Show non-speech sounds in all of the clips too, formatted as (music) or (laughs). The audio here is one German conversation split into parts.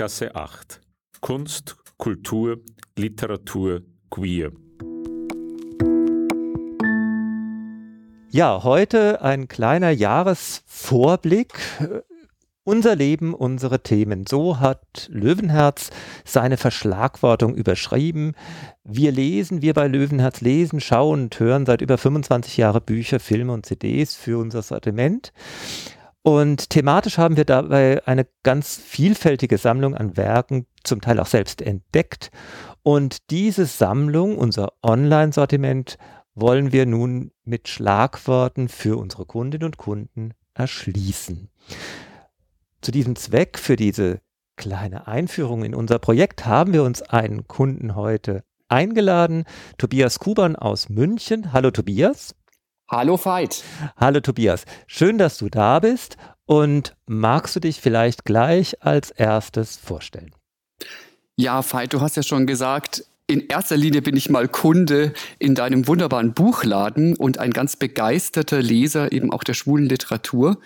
Berggasse 8. Kunst, Kultur, Literatur, Queer. Ja, heute ein kleiner Jahresvorblick. Unser Leben, unsere Themen. So hat Löwenherz seine Verschlagwortung überschrieben. Wir lesen, wir bei Löwenherz lesen, schauen und hören seit über 25 Jahren Bücher, Filme und CDs für unser Sortiment. Und thematisch haben wir dabei eine ganz vielfältige Sammlung an Werken, zum Teil auch selbst entdeckt. Und diese Sammlung, unser Online-Sortiment, wollen wir nun mit Schlagworten für unsere Kundinnen und Kunden erschließen. Zu diesem Zweck, für diese kleine Einführung in unser Projekt, haben wir uns einen Kunden heute eingeladen, Tobias Kuban aus München. Hallo Tobias. Hallo Veit. Hallo Tobias. Schön, dass du da bist und magst du dich vielleicht gleich als erstes vorstellen? Ja, Veit, du hast ja schon gesagt, in erster Linie bin ich mal Kunde in deinem wunderbaren Buchladen und ein ganz begeisterter Leser eben auch der schwulen Literatur.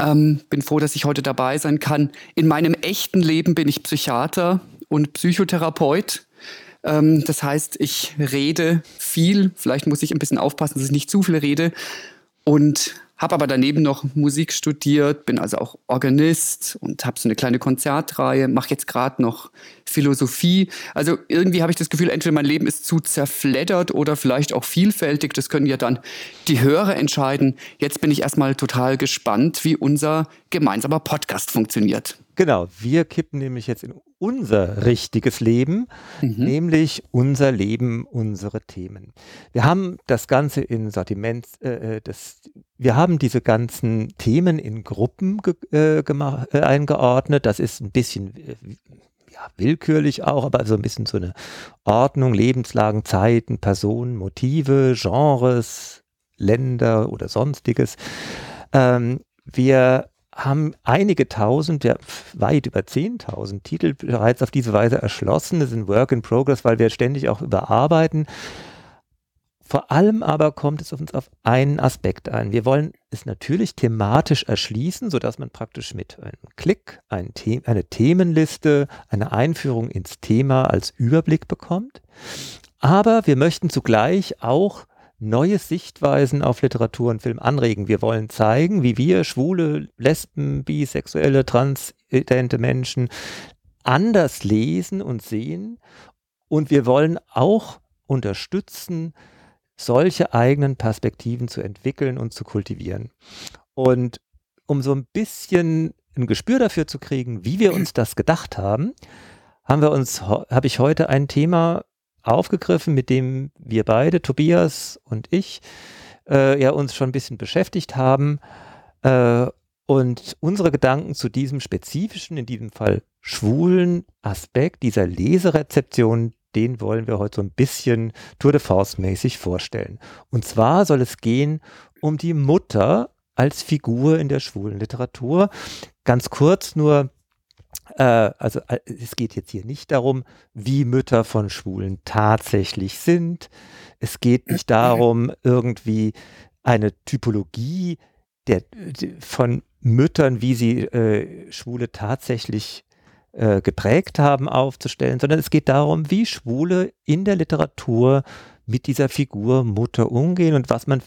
Ähm, bin froh, dass ich heute dabei sein kann. In meinem echten Leben bin ich Psychiater und Psychotherapeut. Ähm, das heißt, ich rede viel. Vielleicht muss ich ein bisschen aufpassen, dass ich nicht zu viel rede. Und habe aber daneben noch Musik studiert, bin also auch Organist und habe so eine kleine Konzertreihe, mache jetzt gerade noch Philosophie. Also irgendwie habe ich das Gefühl, entweder mein Leben ist zu zerfleddert oder vielleicht auch vielfältig. Das können ja dann die Hörer entscheiden. Jetzt bin ich erstmal total gespannt, wie unser gemeinsamer Podcast funktioniert. Genau, wir kippen nämlich jetzt in unser richtiges Leben, mhm. nämlich unser Leben, unsere Themen. Wir haben das Ganze in Sortiment, äh, äh, das, wir haben diese ganzen Themen in Gruppen ge, äh, gemacht, äh, eingeordnet. Das ist ein bisschen äh, ja, willkürlich auch, aber so ein bisschen so eine Ordnung, Lebenslagen, Zeiten, Personen, Motive, Genres, Länder oder sonstiges. Ähm, wir haben einige tausend, ja, weit über 10.000 Titel bereits auf diese Weise erschlossen. Das sind Work in Progress, weil wir ständig auch überarbeiten. Vor allem aber kommt es uns auf einen Aspekt ein. Wir wollen es natürlich thematisch erschließen, sodass man praktisch mit einem Klick ein The eine Themenliste, eine Einführung ins Thema als Überblick bekommt. Aber wir möchten zugleich auch neue Sichtweisen auf Literatur und Film anregen. Wir wollen zeigen, wie wir schwule, lesben, bisexuelle, transidente Menschen anders lesen und sehen. Und wir wollen auch unterstützen, solche eigenen Perspektiven zu entwickeln und zu kultivieren. Und um so ein bisschen ein Gespür dafür zu kriegen, wie wir uns das gedacht haben, haben wir uns, habe ich heute ein Thema aufgegriffen, mit dem wir beide, Tobias und ich, äh, ja uns schon ein bisschen beschäftigt haben. Äh, und unsere Gedanken zu diesem spezifischen, in diesem Fall schwulen Aspekt dieser Leserezeption, den wollen wir heute so ein bisschen Tour de Force mäßig vorstellen. Und zwar soll es gehen um die Mutter als Figur in der schwulen Literatur. Ganz kurz nur, also äh, es geht jetzt hier nicht darum, wie Mütter von Schwulen tatsächlich sind. Es geht nicht darum, irgendwie eine Typologie der, von Müttern, wie sie äh, Schwule tatsächlich äh, geprägt haben, aufzustellen, sondern es geht darum, wie Schwule in der Literatur mit dieser Figur Mutter umgehen und was man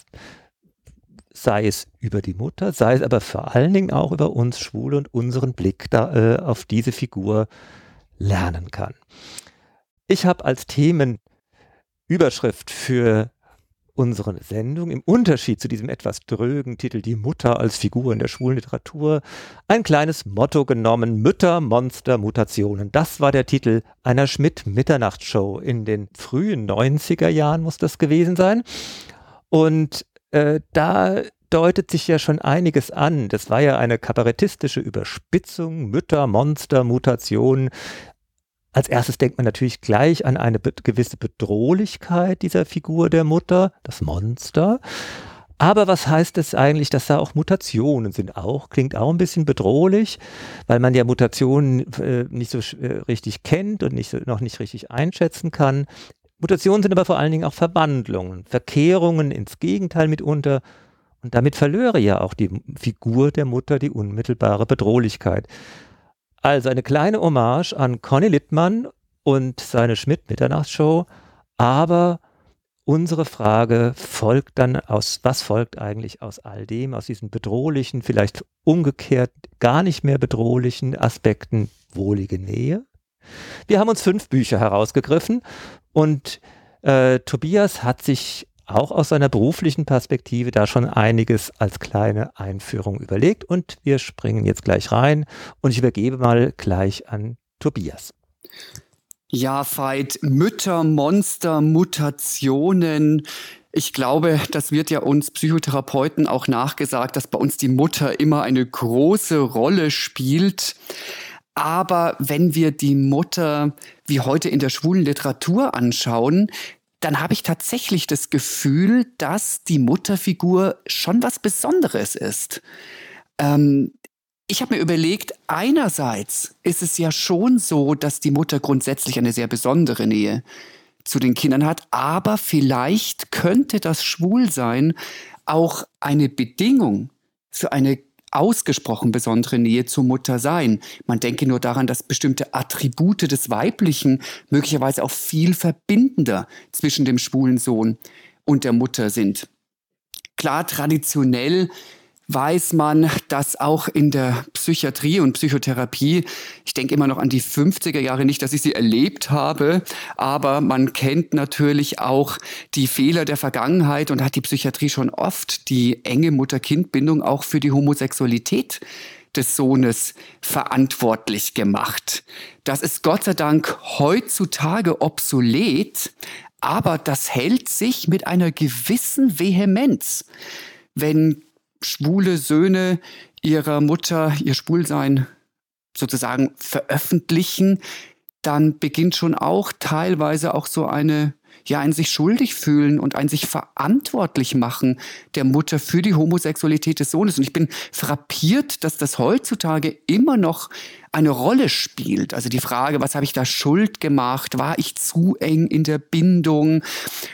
sei es über die Mutter, sei es aber vor allen Dingen auch über uns Schwule und unseren Blick da, äh, auf diese Figur lernen kann. Ich habe als Themenüberschrift für unsere Sendung im Unterschied zu diesem etwas drögen Titel Die Mutter als Figur in der schwulen Literatur ein kleines Motto genommen, Mütter, Monster, Mutationen. Das war der Titel einer Schmidt-Mitternachtsshow in den frühen 90er Jahren muss das gewesen sein. Und äh, da deutet sich ja schon einiges an. Das war ja eine kabarettistische Überspitzung, Mütter, Monster, Mutationen. Als erstes denkt man natürlich gleich an eine be gewisse Bedrohlichkeit dieser Figur der Mutter, das Monster. Aber was heißt es eigentlich, dass da auch Mutationen sind? Auch klingt auch ein bisschen bedrohlich, weil man ja Mutationen äh, nicht so äh, richtig kennt und nicht noch nicht richtig einschätzen kann. Mutationen sind aber vor allen Dingen auch Verwandlungen, Verkehrungen ins Gegenteil mitunter. Und damit verlöre ja auch die Figur der Mutter die unmittelbare Bedrohlichkeit. Also eine kleine Hommage an Conny Littmann und seine Schmidt-Mitternachtsshow, aber unsere Frage folgt dann aus, was folgt eigentlich aus all dem, aus diesen bedrohlichen, vielleicht umgekehrt gar nicht mehr bedrohlichen Aspekten wohlige Nähe? Wir haben uns fünf Bücher herausgegriffen und äh, Tobias hat sich auch aus seiner beruflichen Perspektive da schon einiges als kleine Einführung überlegt und wir springen jetzt gleich rein und ich übergebe mal gleich an Tobias. Ja, Veit, Mütter, Monster, Mutationen. Ich glaube, das wird ja uns Psychotherapeuten auch nachgesagt, dass bei uns die Mutter immer eine große Rolle spielt. Aber wenn wir die Mutter wie heute in der schwulen Literatur anschauen, dann habe ich tatsächlich das Gefühl, dass die Mutterfigur schon was Besonderes ist. Ähm, ich habe mir überlegt, einerseits ist es ja schon so, dass die Mutter grundsätzlich eine sehr besondere Nähe zu den Kindern hat, aber vielleicht könnte das Schwulsein auch eine Bedingung für eine ausgesprochen besondere Nähe zur Mutter sein. Man denke nur daran, dass bestimmte Attribute des Weiblichen möglicherweise auch viel verbindender zwischen dem schwulen Sohn und der Mutter sind. Klar, traditionell weiß man, dass auch in der Psychiatrie und Psychotherapie, ich denke immer noch an die 50er Jahre, nicht, dass ich sie erlebt habe, aber man kennt natürlich auch die Fehler der Vergangenheit und hat die Psychiatrie schon oft die enge Mutter-Kind-Bindung auch für die Homosexualität des Sohnes verantwortlich gemacht. Das ist Gott sei Dank heutzutage obsolet, aber das hält sich mit einer gewissen Vehemenz. Wenn schwule Söhne ihrer Mutter ihr Schwulsein sozusagen veröffentlichen, dann beginnt schon auch teilweise auch so eine ja ein sich schuldig fühlen und ein sich verantwortlich machen der Mutter für die Homosexualität des Sohnes. Und ich bin frappiert, dass das heutzutage immer noch eine Rolle spielt. Also die Frage, was habe ich da schuld gemacht? War ich zu eng in der Bindung?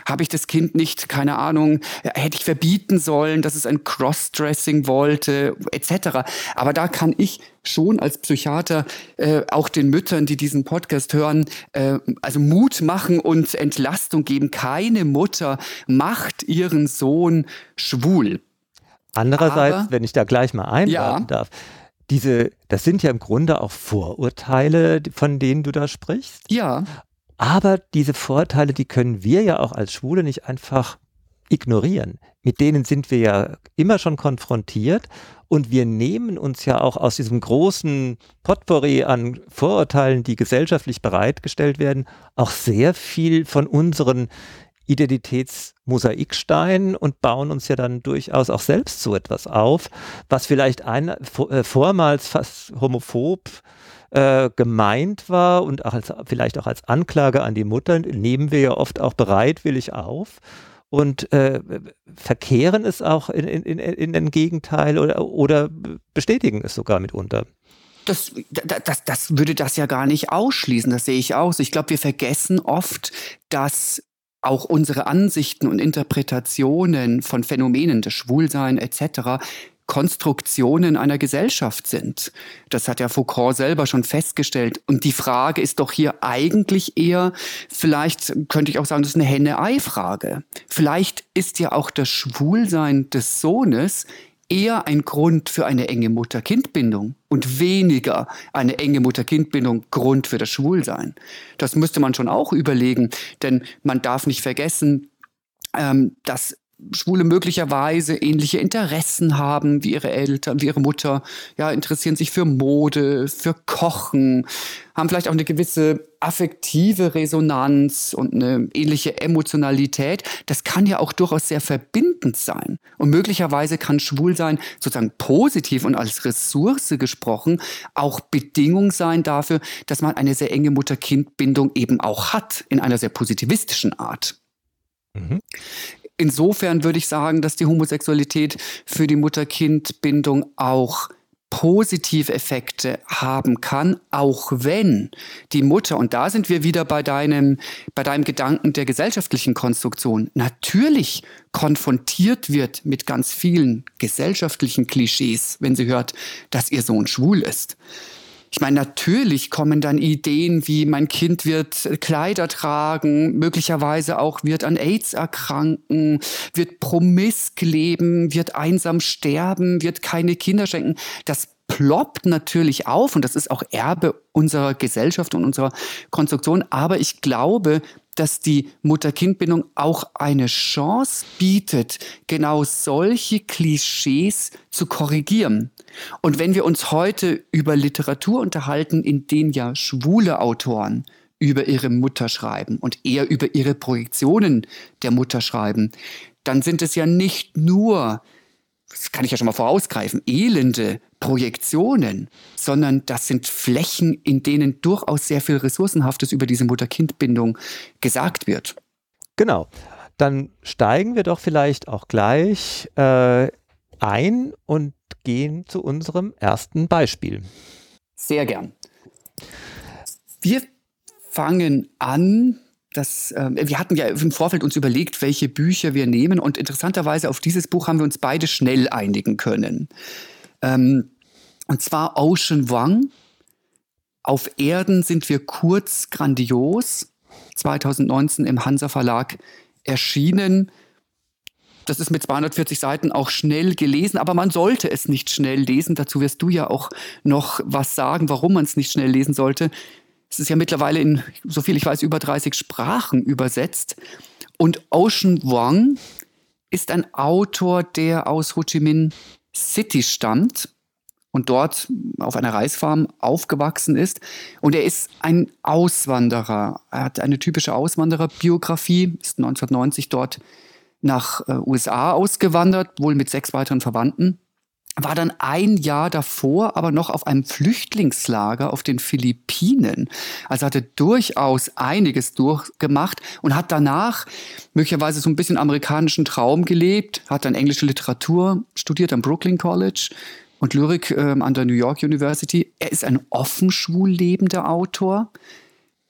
Habe ich das Kind nicht, keine Ahnung, hätte ich verbieten sollen, dass es ein Crossdressing wollte, etc. Aber da kann ich schon als Psychiater äh, auch den Müttern, die diesen Podcast hören, äh, also Mut machen und Entlastung geben. Keine Mutter macht ihren Sohn schwul. Andererseits, Aber, wenn ich da gleich mal einwerfen ja. darf, diese, das sind ja im Grunde auch Vorurteile, von denen du da sprichst. Ja. Aber diese Vorurteile, die können wir ja auch als Schwule nicht einfach ignorieren. Mit denen sind wir ja immer schon konfrontiert und wir nehmen uns ja auch aus diesem großen Potpourri an Vorurteilen, die gesellschaftlich bereitgestellt werden, auch sehr viel von unseren Identitätsmosaikstein und bauen uns ja dann durchaus auch selbst so etwas auf, was vielleicht ein, äh, vormals fast homophob äh, gemeint war und auch als, vielleicht auch als Anklage an die Mutter, nehmen wir ja oft auch bereitwillig auf und äh, verkehren es auch in, in, in, in den Gegenteil oder, oder bestätigen es sogar mitunter. Das, das, das würde das ja gar nicht ausschließen, das sehe ich aus. Ich glaube, wir vergessen oft, dass auch unsere Ansichten und Interpretationen von Phänomenen des Schwulsein etc. Konstruktionen einer Gesellschaft sind. Das hat ja Foucault selber schon festgestellt. Und die Frage ist doch hier eigentlich eher, vielleicht könnte ich auch sagen, das ist eine Henne-Ei-Frage. Vielleicht ist ja auch das Schwulsein des Sohnes eher ein Grund für eine enge Mutter-Kind-Bindung und weniger eine enge Mutter-Kind-Bindung Grund für das Schwulsein. Das müsste man schon auch überlegen, denn man darf nicht vergessen, ähm, dass Schwule möglicherweise ähnliche Interessen haben wie ihre Eltern, wie ihre Mutter, ja, interessieren sich für Mode, für Kochen, haben vielleicht auch eine gewisse affektive Resonanz und eine ähnliche Emotionalität. Das kann ja auch durchaus sehr verbindend sein. Und möglicherweise kann Schwulsein sozusagen positiv und als Ressource gesprochen auch Bedingung sein dafür, dass man eine sehr enge Mutter-Kind-Bindung eben auch hat, in einer sehr positivistischen Art. Mhm insofern würde ich sagen, dass die Homosexualität für die Mutter-Kind-Bindung auch positive Effekte haben kann, auch wenn die Mutter, und da sind wir wieder bei deinem, bei deinem Gedanken der gesellschaftlichen Konstruktion, natürlich konfrontiert wird mit ganz vielen gesellschaftlichen Klischees, wenn sie hört, dass ihr Sohn schwul ist. Ich meine, natürlich kommen dann Ideen wie mein Kind wird Kleider tragen, möglicherweise auch wird an AIDS erkranken, wird promisk leben, wird einsam sterben, wird keine Kinder schenken. Das ploppt natürlich auf und das ist auch Erbe unserer Gesellschaft und unserer Konstruktion. Aber ich glaube, dass die Mutter-Kind-Bindung auch eine Chance bietet, genau solche Klischees zu korrigieren. Und wenn wir uns heute über Literatur unterhalten, in denen ja schwule Autoren über ihre Mutter schreiben und eher über ihre Projektionen der Mutter schreiben, dann sind es ja nicht nur das kann ich ja schon mal vorausgreifen, elende Projektionen, sondern das sind Flächen, in denen durchaus sehr viel Ressourcenhaftes über diese Mutter-Kind-Bindung gesagt wird. Genau. Dann steigen wir doch vielleicht auch gleich äh, ein und gehen zu unserem ersten Beispiel. Sehr gern. Wir fangen an das, äh, wir hatten ja im Vorfeld uns überlegt, welche Bücher wir nehmen und interessanterweise auf dieses Buch haben wir uns beide schnell einigen können. Ähm, und zwar Ocean Wang. Auf Erden sind wir kurz grandios. 2019 im Hansa Verlag erschienen. Das ist mit 240 Seiten auch schnell gelesen, aber man sollte es nicht schnell lesen. Dazu wirst du ja auch noch was sagen, warum man es nicht schnell lesen sollte. Es ist ja mittlerweile in, so viel ich weiß, über 30 Sprachen übersetzt. Und Ocean Wong ist ein Autor, der aus Ho Chi Minh City stammt und dort auf einer Reisfarm aufgewachsen ist. Und er ist ein Auswanderer. Er hat eine typische Auswandererbiografie, ist 1990 dort nach äh, USA ausgewandert, wohl mit sechs weiteren Verwandten war dann ein Jahr davor aber noch auf einem Flüchtlingslager auf den Philippinen. Also hatte durchaus einiges durchgemacht und hat danach möglicherweise so ein bisschen amerikanischen Traum gelebt, hat dann englische Literatur studiert am Brooklyn College und Lyrik äh, an der New York University. Er ist ein offen schwul lebender Autor.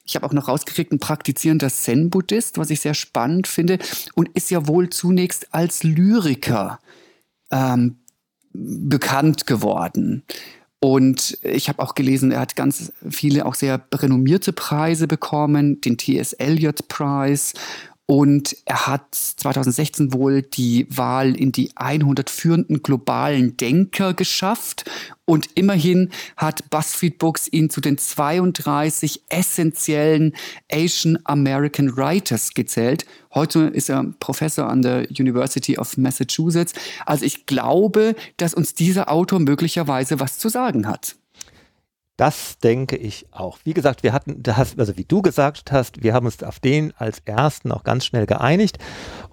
Ich habe auch noch rausgekriegt, ein praktizierender Zen-Buddhist, was ich sehr spannend finde, und ist ja wohl zunächst als Lyriker ähm, bekannt geworden. Und ich habe auch gelesen, er hat ganz viele auch sehr renommierte Preise bekommen, den T.S. Eliot Prize und er hat 2016 wohl die Wahl in die 100 führenden globalen Denker geschafft. Und immerhin hat BuzzFeed Books ihn zu den 32 essentiellen Asian American Writers gezählt. Heute ist er Professor an der University of Massachusetts. Also ich glaube, dass uns dieser Autor möglicherweise was zu sagen hat. Das denke ich auch. Wie gesagt, wir hatten, also wie du gesagt hast, wir haben uns auf den als ersten auch ganz schnell geeinigt.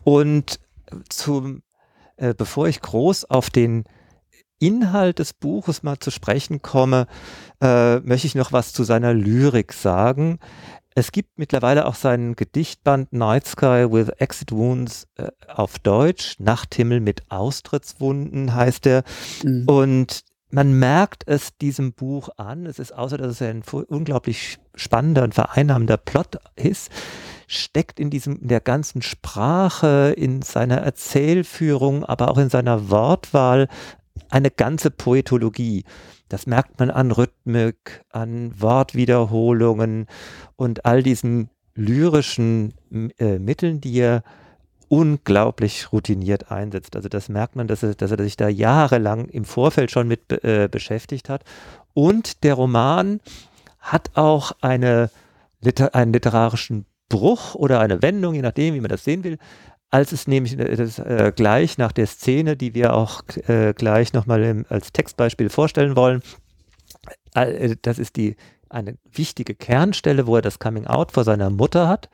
Und zum, äh, bevor ich groß auf den Inhalt des Buches mal zu sprechen komme, äh, möchte ich noch was zu seiner Lyrik sagen. Es gibt mittlerweile auch seinen Gedichtband Night Sky with Exit Wounds äh, auf Deutsch. Nachthimmel mit Austrittswunden heißt er. Mhm. Und man merkt es diesem Buch an. Es ist außer, dass es ein unglaublich spannender und vereinnahmender Plot ist, steckt in diesem, in der ganzen Sprache, in seiner Erzählführung, aber auch in seiner Wortwahl eine ganze Poetologie. Das merkt man an Rhythmik, an Wortwiederholungen und all diesen lyrischen äh, Mitteln, die er unglaublich routiniert einsetzt. Also das merkt man, dass er, dass er sich da jahrelang im Vorfeld schon mit äh, beschäftigt hat. Und der Roman hat auch eine, einen literarischen Bruch oder eine Wendung, je nachdem, wie man das sehen will, als es nämlich äh, das, äh, gleich nach der Szene, die wir auch äh, gleich nochmal als Textbeispiel vorstellen wollen, äh, das ist die eine wichtige Kernstelle, wo er das Coming Out vor seiner Mutter hat.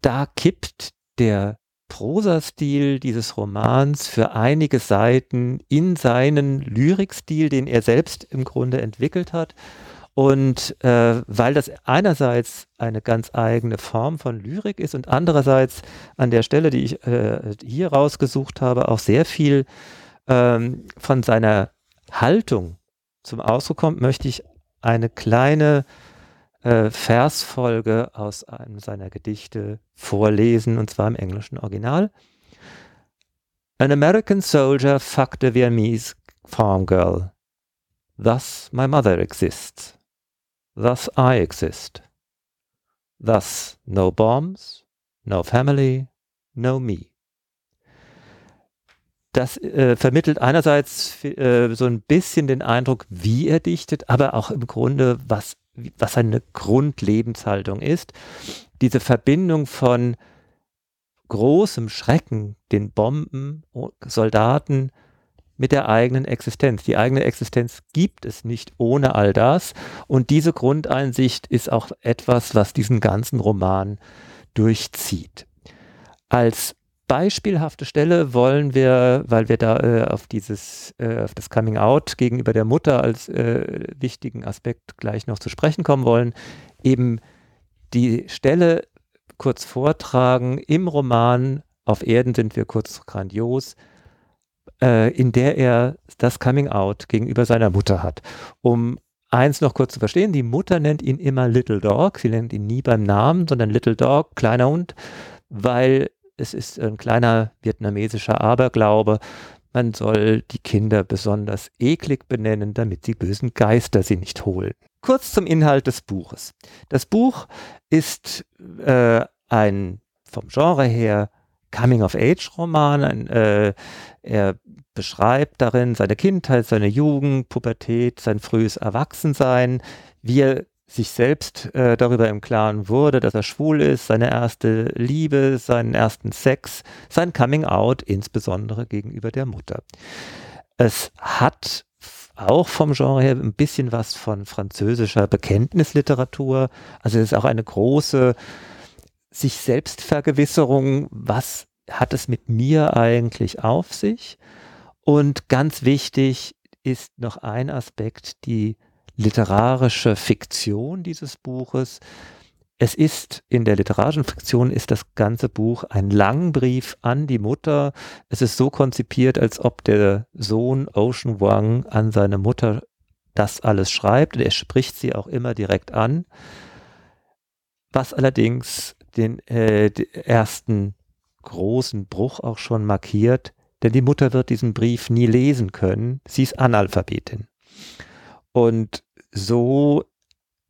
Da kippt der Prosastil dieses Romans für einige Seiten in seinen Lyrikstil, den er selbst im Grunde entwickelt hat. Und äh, weil das einerseits eine ganz eigene Form von Lyrik ist und andererseits an der Stelle, die ich äh, hier rausgesucht habe, auch sehr viel ähm, von seiner Haltung zum Ausdruck kommt, möchte ich eine kleine äh, Versfolge aus einem seiner Gedichte vorlesen, und zwar im englischen Original. An American soldier fucked a Vietnamese farm girl. Thus my mother exists. Thus I exist. Thus no bombs, no family, no me. Das äh, vermittelt einerseits äh, so ein bisschen den Eindruck, wie er dichtet, aber auch im Grunde, was, was seine Grundlebenshaltung ist. Diese Verbindung von großem Schrecken, den Bomben, Soldaten, mit der eigenen Existenz. Die eigene Existenz gibt es nicht ohne all das. Und diese Grundeinsicht ist auch etwas, was diesen ganzen Roman durchzieht. Als beispielhafte Stelle wollen wir, weil wir da äh, auf dieses, äh, auf das Coming Out gegenüber der Mutter als äh, wichtigen Aspekt gleich noch zu sprechen kommen wollen, eben die Stelle kurz vortragen im Roman Auf Erden sind wir kurz grandios, äh, in der er das Coming Out gegenüber seiner Mutter hat. Um eins noch kurz zu verstehen, die Mutter nennt ihn immer Little Dog, sie nennt ihn nie beim Namen, sondern Little Dog, kleiner Hund, weil es ist ein kleiner vietnamesischer Aberglaube, man soll die Kinder besonders eklig benennen, damit die bösen Geister sie nicht holen. Kurz zum Inhalt des Buches. Das Buch ist äh, ein vom Genre her Coming-of-Age-Roman. Äh, er beschreibt darin seine Kindheit, seine Jugend, Pubertät, sein frühes Erwachsensein, wie er sich selbst äh, darüber im Klaren wurde, dass er schwul ist, seine erste Liebe, seinen ersten Sex, sein Coming Out, insbesondere gegenüber der Mutter. Es hat auch vom Genre her ein bisschen was von französischer Bekenntnisliteratur. Also es ist auch eine große sich Selbstvergewisserung, was hat es mit mir eigentlich auf sich? Und ganz wichtig ist noch ein Aspekt, die literarische Fiktion dieses Buches. Es ist in der literarischen Fiktion ist das ganze Buch ein Langbrief an die Mutter. Es ist so konzipiert, als ob der Sohn Ocean Wang an seine Mutter das alles schreibt. Und er spricht sie auch immer direkt an. Was allerdings den, äh, den ersten großen Bruch auch schon markiert, denn die Mutter wird diesen Brief nie lesen können. Sie ist Analphabetin. Und so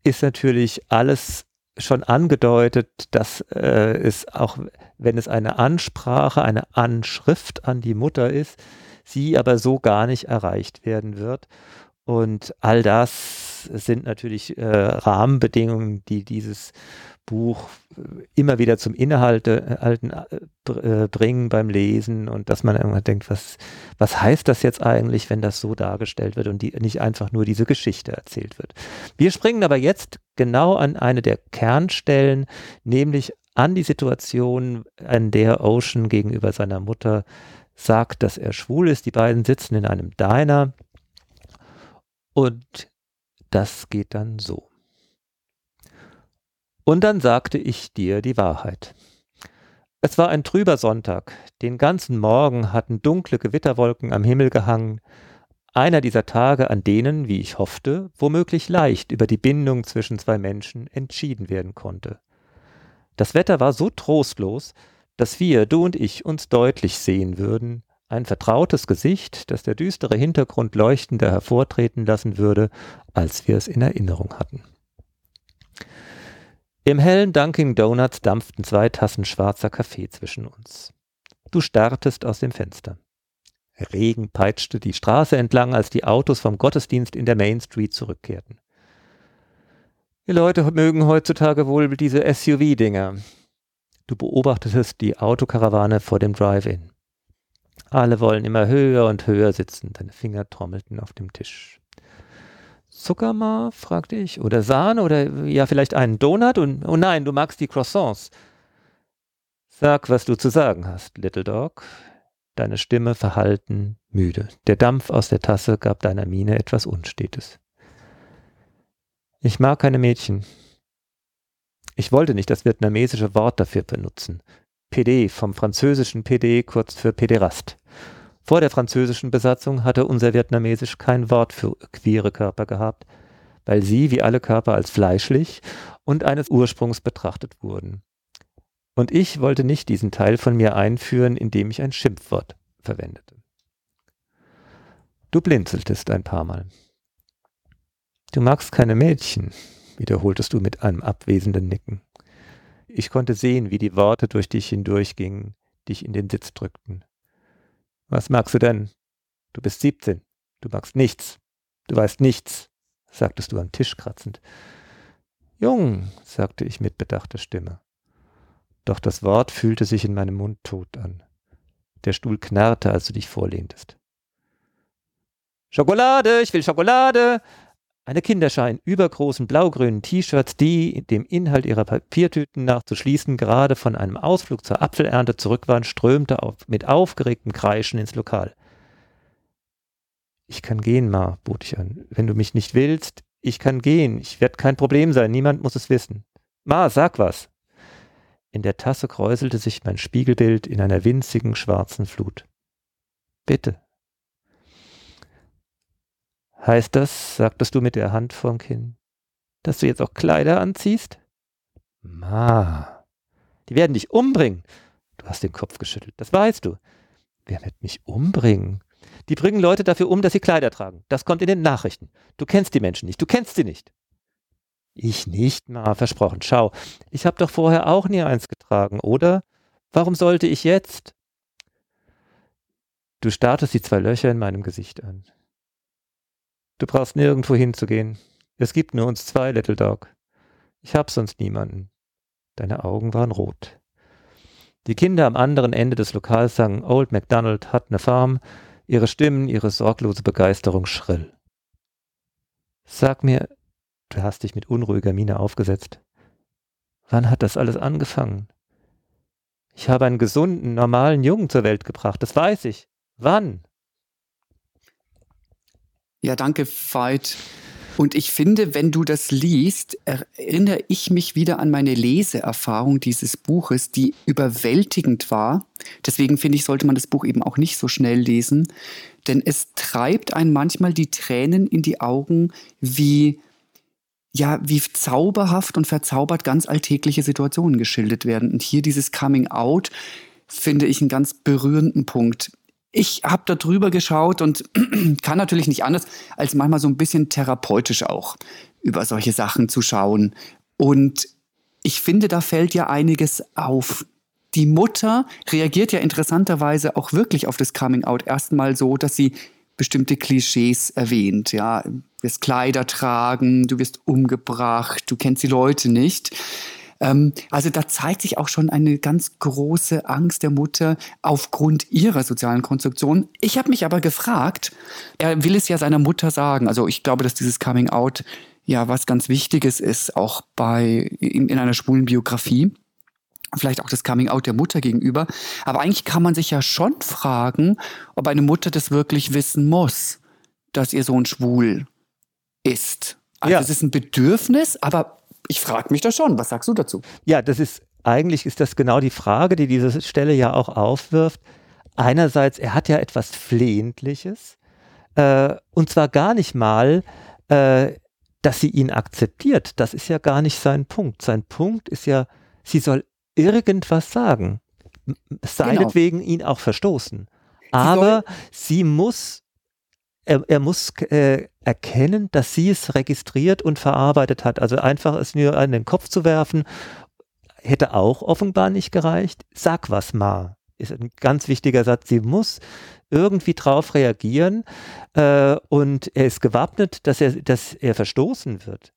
ist natürlich alles schon angedeutet, dass äh, es auch, wenn es eine Ansprache, eine Anschrift an die Mutter ist, sie aber so gar nicht erreicht werden wird. Und all das sind natürlich äh, Rahmenbedingungen, die dieses Buch äh, immer wieder zum Innehalten äh, äh, bringen beim Lesen und dass man irgendwann denkt, was, was heißt das jetzt eigentlich, wenn das so dargestellt wird und die, nicht einfach nur diese Geschichte erzählt wird. Wir springen aber jetzt genau an eine der Kernstellen, nämlich an die Situation, an der Ocean gegenüber seiner Mutter sagt, dass er schwul ist. Die beiden sitzen in einem Diner und das geht dann so. Und dann sagte ich dir die Wahrheit. Es war ein trüber Sonntag. Den ganzen Morgen hatten dunkle Gewitterwolken am Himmel gehangen. Einer dieser Tage, an denen, wie ich hoffte, womöglich leicht über die Bindung zwischen zwei Menschen entschieden werden konnte. Das Wetter war so trostlos, dass wir, du und ich, uns deutlich sehen würden, ein vertrautes Gesicht, das der düstere Hintergrund leuchtender hervortreten lassen würde, als wir es in Erinnerung hatten. Im hellen Dunkin' Donuts dampften zwei Tassen schwarzer Kaffee zwischen uns. Du starrtest aus dem Fenster. Regen peitschte die Straße entlang, als die Autos vom Gottesdienst in der Main Street zurückkehrten. Die Leute mögen heutzutage wohl diese SUV-Dinger. Du beobachtetest die Autokarawane vor dem Drive-In. Alle wollen immer höher und höher sitzen, deine Finger trommelten auf dem Tisch. Zuckermar, fragte ich. Oder Sahne oder ja, vielleicht einen Donut und oh nein, du magst die Croissants. Sag, was du zu sagen hast, Little Dog. Deine Stimme verhalten, müde. Der Dampf aus der Tasse gab deiner Miene etwas Unstetes. Ich mag keine Mädchen. Ich wollte nicht das vietnamesische Wort dafür benutzen. PD, vom französischen PD, kurz für Pederast. Vor der französischen Besatzung hatte unser Vietnamesisch kein Wort für queere Körper gehabt, weil sie wie alle Körper als fleischlich und eines Ursprungs betrachtet wurden. Und ich wollte nicht diesen Teil von mir einführen, indem ich ein Schimpfwort verwendete. Du blinzeltest ein paar Mal. Du magst keine Mädchen, wiederholtest du mit einem abwesenden Nicken. Ich konnte sehen, wie die Worte durch dich hindurchgingen, dich in den Sitz drückten. Was magst du denn? Du bist 17. Du magst nichts. Du weißt nichts, sagtest du am Tisch kratzend. Jung, sagte ich mit bedachter Stimme. Doch das Wort fühlte sich in meinem Mund tot an. Der Stuhl knarrte, als du dich vorlehntest. Schokolade, ich will Schokolade! Eine Kinderschar in übergroßen blaugrünen T-Shirts, die, dem Inhalt ihrer Papiertüten nachzuschließen, gerade von einem Ausflug zur Apfelernte zurück waren, strömte auf, mit aufgeregtem Kreischen ins Lokal. Ich kann gehen, Ma, bot ich an. Wenn du mich nicht willst, ich kann gehen. Ich werde kein Problem sein. Niemand muss es wissen. Ma, sag was. In der Tasse kräuselte sich mein Spiegelbild in einer winzigen schwarzen Flut. Bitte. Heißt das, sagtest du mit der Hand vorm Kinn, dass du jetzt auch Kleider anziehst? Ma, die werden dich umbringen. Du hast den Kopf geschüttelt, das weißt du. Wer wird mich umbringen? Die bringen Leute dafür um, dass sie Kleider tragen. Das kommt in den Nachrichten. Du kennst die Menschen nicht, du kennst sie nicht. Ich nicht, Ma, versprochen. Schau, ich habe doch vorher auch nie eins getragen, oder? Warum sollte ich jetzt? Du startest die zwei Löcher in meinem Gesicht an. Du brauchst nirgendwo hinzugehen. Es gibt nur uns zwei, Little Dog. Ich hab sonst niemanden. Deine Augen waren rot. Die Kinder am anderen Ende des Lokals sangen Old MacDonald hat ne Farm, ihre Stimmen, ihre sorglose Begeisterung schrill. Sag mir, du hast dich mit unruhiger Miene aufgesetzt. Wann hat das alles angefangen? Ich habe einen gesunden, normalen Jungen zur Welt gebracht, das weiß ich. Wann? Ja, danke, Veit. Und ich finde, wenn du das liest, erinnere ich mich wieder an meine Leseerfahrung dieses Buches, die überwältigend war. Deswegen finde ich, sollte man das Buch eben auch nicht so schnell lesen, denn es treibt einen manchmal die Tränen in die Augen, wie ja, wie zauberhaft und verzaubert ganz alltägliche Situationen geschildert werden. Und hier dieses Coming Out finde ich einen ganz berührenden Punkt ich habe da drüber geschaut und (clears throat) kann natürlich nicht anders, als manchmal so ein bisschen therapeutisch auch über solche Sachen zu schauen. Und ich finde, da fällt ja einiges auf. Die Mutter reagiert ja interessanterweise auch wirklich auf das Coming Out erstmal so, dass sie bestimmte Klischees erwähnt. Ja, du wirst Kleider tragen, du wirst umgebracht, du kennst die Leute nicht. Ähm, also da zeigt sich auch schon eine ganz große Angst der Mutter aufgrund ihrer sozialen Konstruktion. Ich habe mich aber gefragt, er will es ja seiner Mutter sagen. Also ich glaube, dass dieses Coming Out ja was ganz Wichtiges ist, auch bei in, in einer schwulen Biografie vielleicht auch das Coming Out der Mutter gegenüber. Aber eigentlich kann man sich ja schon fragen, ob eine Mutter das wirklich wissen muss, dass ihr Sohn schwul ist. Also ja. es ist ein Bedürfnis, aber ich frage mich das schon. Was sagst du dazu? Ja, das ist eigentlich ist das genau die Frage, die diese Stelle ja auch aufwirft. Einerseits, er hat ja etwas Flehentliches äh, und zwar gar nicht mal, äh, dass sie ihn akzeptiert. Das ist ja gar nicht sein Punkt. Sein Punkt ist ja, sie soll irgendwas sagen, seinetwegen genau. ihn auch verstoßen. Aber sie, sie muss er, er muss äh, erkennen, dass sie es registriert und verarbeitet hat. Also einfach es nur an den Kopf zu werfen, hätte auch offenbar nicht gereicht. Sag was mal, ist ein ganz wichtiger Satz. Sie muss irgendwie drauf reagieren äh, und er ist gewappnet, dass er, dass er verstoßen wird.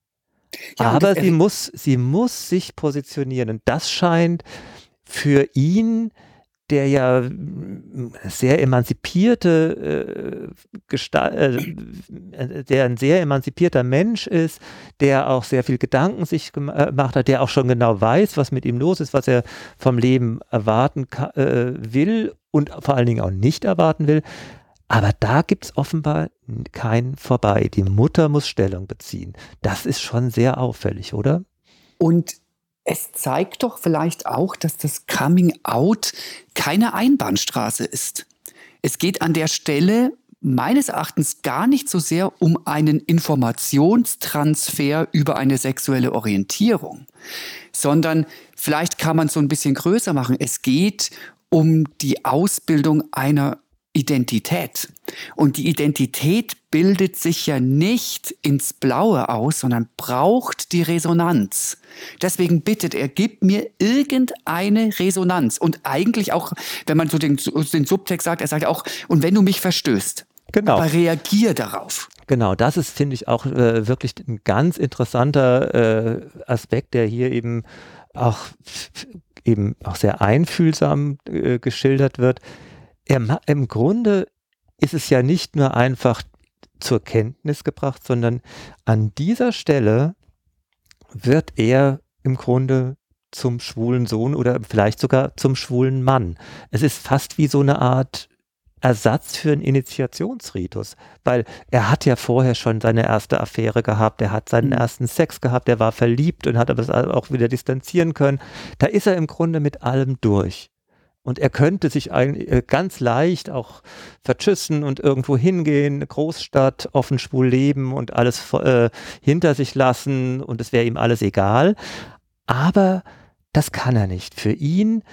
Ja, Aber sie muss, sie muss sich positionieren und das scheint für ihn der ja sehr emanzipierte äh, Gestalt, äh, der ein sehr emanzipierter Mensch ist, der auch sehr viel Gedanken sich gemacht hat, der auch schon genau weiß, was mit ihm los ist, was er vom Leben erwarten äh, will und vor allen Dingen auch nicht erwarten will. Aber da gibt es offenbar kein Vorbei. Die Mutter muss Stellung beziehen. Das ist schon sehr auffällig, oder? Und es zeigt doch vielleicht auch, dass das Coming Out keine Einbahnstraße ist. Es geht an der Stelle meines Erachtens gar nicht so sehr um einen Informationstransfer über eine sexuelle Orientierung, sondern vielleicht kann man es so ein bisschen größer machen. Es geht um die Ausbildung einer Identität. Und die Identität bildet sich ja nicht ins Blaue aus, sondern braucht die Resonanz. Deswegen bittet er, gib mir irgendeine Resonanz. Und eigentlich auch, wenn man so den, den Subtext sagt, er sagt auch, und wenn du mich verstößt, Genau. Aber reagier darauf. Genau, das ist, finde ich, auch äh, wirklich ein ganz interessanter äh, Aspekt, der hier eben auch eben auch sehr einfühlsam äh, geschildert wird. Er, Im Grunde ist es ja nicht nur einfach zur Kenntnis gebracht, sondern an dieser Stelle wird er im Grunde zum schwulen Sohn oder vielleicht sogar zum schwulen Mann. Es ist fast wie so eine Art Ersatz für einen Initiationsritus, weil er hat ja vorher schon seine erste Affäre gehabt, er hat seinen mhm. ersten Sex gehabt, er war verliebt und hat aber das auch wieder distanzieren können. Da ist er im Grunde mit allem durch. Und er könnte sich eigentlich äh, ganz leicht auch vertschüssen und irgendwo hingehen, Großstadt, offen schwul leben und alles äh, hinter sich lassen und es wäre ihm alles egal. Aber das kann er nicht. Für ihn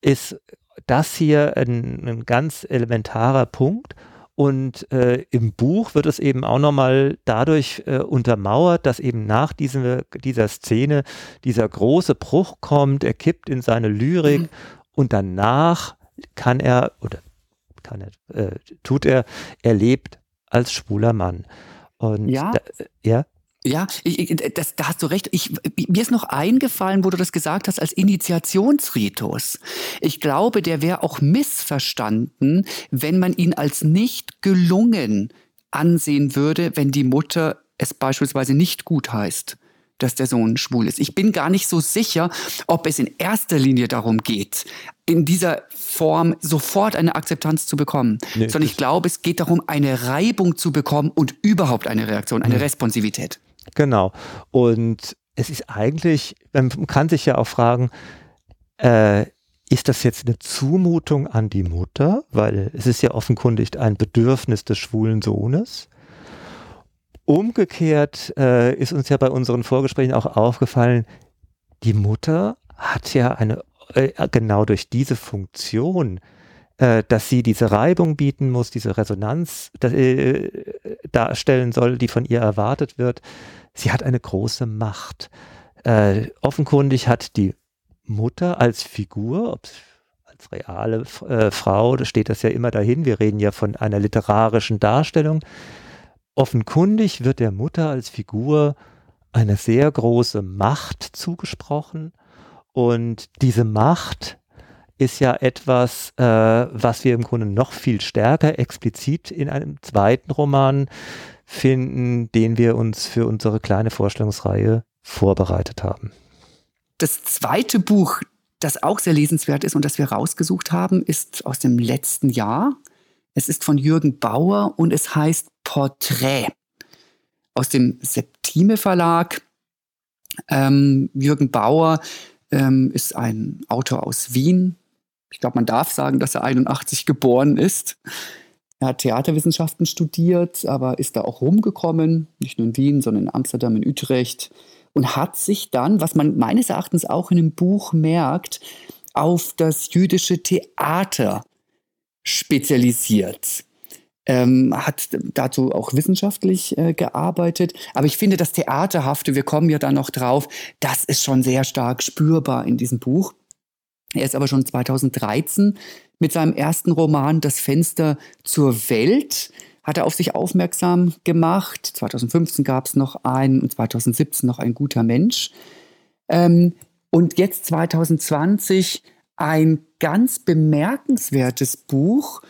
ist das hier ein, ein ganz elementarer Punkt. Und äh, im Buch wird es eben auch nochmal dadurch äh, untermauert, dass eben nach diesem, dieser Szene dieser große Bruch kommt, er kippt in seine Lyrik mhm. Und danach kann er, oder kann er, äh, tut er, er lebt als schwuler Mann. Und ja. Da, ja. Ja, ich, das, da hast du recht. Ich, mir ist noch eingefallen, wo du das gesagt hast, als Initiationsritus. Ich glaube, der wäre auch missverstanden, wenn man ihn als nicht gelungen ansehen würde, wenn die Mutter es beispielsweise nicht gut heißt dass der Sohn schwul ist. Ich bin gar nicht so sicher, ob es in erster Linie darum geht, in dieser Form sofort eine Akzeptanz zu bekommen, nee, sondern ich glaube, es geht darum, eine Reibung zu bekommen und überhaupt eine Reaktion, eine Responsivität. Genau. Und es ist eigentlich, man kann sich ja auch fragen, äh, ist das jetzt eine Zumutung an die Mutter? Weil es ist ja offenkundig ein Bedürfnis des schwulen Sohnes. Umgekehrt äh, ist uns ja bei unseren Vorgesprächen auch aufgefallen, die Mutter hat ja eine, äh, genau durch diese Funktion, äh, dass sie diese Reibung bieten muss, diese Resonanz äh, darstellen soll, die von ihr erwartet wird, sie hat eine große Macht. Äh, offenkundig hat die Mutter als Figur, ob als reale äh, Frau, steht das ja immer dahin, wir reden ja von einer literarischen Darstellung. Offenkundig wird der Mutter als Figur eine sehr große Macht zugesprochen und diese Macht ist ja etwas, äh, was wir im Grunde noch viel stärker explizit in einem zweiten Roman finden, den wir uns für unsere kleine Vorstellungsreihe vorbereitet haben. Das zweite Buch, das auch sehr lesenswert ist und das wir rausgesucht haben, ist aus dem letzten Jahr. Es ist von Jürgen Bauer und es heißt Porträt aus dem Septime Verlag. Ähm, Jürgen Bauer ähm, ist ein Autor aus Wien. Ich glaube, man darf sagen, dass er 81 geboren ist. Er hat Theaterwissenschaften studiert, aber ist da auch rumgekommen, nicht nur in Wien, sondern in Amsterdam, in Utrecht und hat sich dann, was man meines Erachtens auch in dem Buch merkt, auf das jüdische Theater spezialisiert. Ähm, hat dazu auch wissenschaftlich äh, gearbeitet. Aber ich finde, das Theaterhafte, wir kommen ja da noch drauf, das ist schon sehr stark spürbar in diesem Buch. Er ist aber schon 2013 mit seinem ersten Roman Das Fenster zur Welt hat er auf sich aufmerksam gemacht. 2015 gab es noch einen und 2017 noch ein guter Mensch. Ähm, und jetzt 2020 ein ganz bemerkenswertes Buch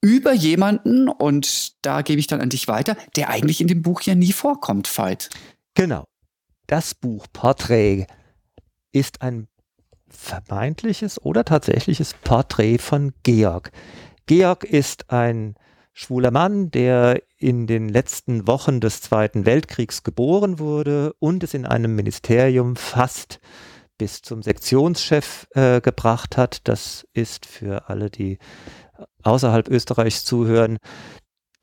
über jemanden, und da gebe ich dann an dich weiter, der eigentlich in dem Buch ja nie vorkommt, Veit. Genau. Das Buch Porträt ist ein vermeintliches oder tatsächliches Porträt von Georg. Georg ist ein schwuler Mann, der in den letzten Wochen des Zweiten Weltkriegs geboren wurde und es in einem Ministerium fast bis zum Sektionschef äh, gebracht hat. Das ist für alle, die außerhalb Österreichs zuhören,